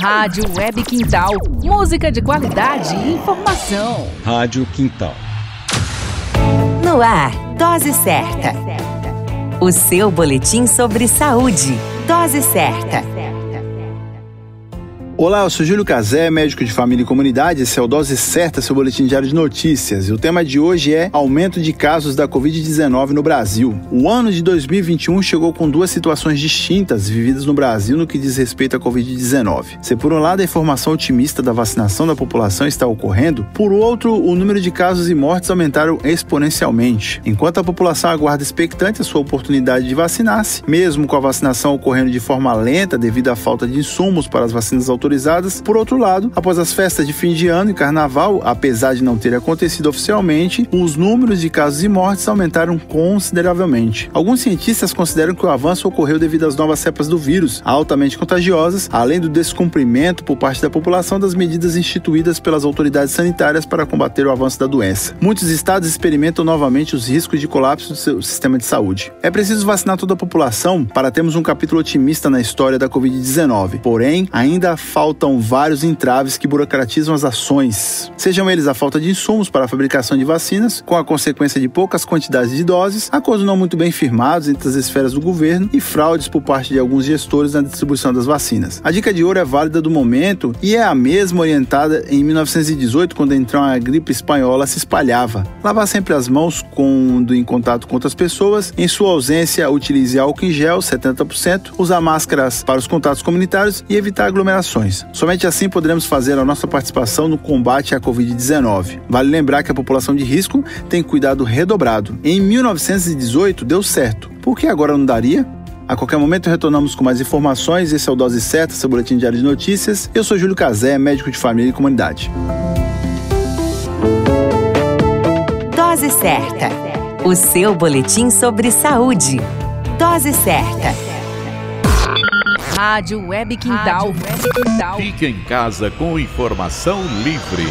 Rádio Web Quintal. Música de qualidade e informação. Rádio Quintal. No ar, Dose Certa. O seu boletim sobre saúde. Dose Certa. Olá, eu sou Júlio Cazé, médico de família e comunidade. Esse é o Dose Certa, seu boletim diário de notícias. E o tema de hoje é aumento de casos da Covid-19 no Brasil. O ano de 2021 chegou com duas situações distintas vividas no Brasil no que diz respeito à Covid-19. Se por um lado a informação otimista da vacinação da população está ocorrendo, por outro, o número de casos e mortes aumentaram exponencialmente. Enquanto a população aguarda expectante a sua oportunidade de vacinar-se, mesmo com a vacinação ocorrendo de forma lenta devido à falta de insumos para as vacinas autorizadas, autorizadas. Por outro lado, após as festas de fim de ano e carnaval, apesar de não ter acontecido oficialmente, os números de casos e mortes aumentaram consideravelmente. Alguns cientistas consideram que o avanço ocorreu devido às novas cepas do vírus, altamente contagiosas, além do descumprimento por parte da população das medidas instituídas pelas autoridades sanitárias para combater o avanço da doença. Muitos estados experimentam novamente os riscos de colapso do seu sistema de saúde. É preciso vacinar toda a população para termos um capítulo otimista na história da Covid-19. Porém, ainda faltam vários entraves que burocratizam as ações, sejam eles a falta de insumos para a fabricação de vacinas, com a consequência de poucas quantidades de doses, acordos não muito bem firmados entre as esferas do governo e fraudes por parte de alguns gestores na distribuição das vacinas. A dica de ouro é válida do momento e é a mesma orientada em 1918, quando então a gripe espanhola se espalhava. Lavar sempre as mãos quando em contato com outras pessoas, em sua ausência, utilize álcool em gel 70%, usar máscaras para os contatos comunitários e evitar aglomerações. Somente assim poderemos fazer a nossa participação no combate à Covid-19. Vale lembrar que a população de risco tem cuidado redobrado. Em 1918 deu certo. Por que agora não daria? A qualquer momento retornamos com mais informações. Esse é o Dose Certa, seu boletim diário de notícias. Eu sou Júlio Cazé, médico de família e comunidade. Dose Certa, o seu boletim sobre saúde. Dose Certa. Rádio Web Quintal. Rádio Web Quintal. Fique em casa com informação livre.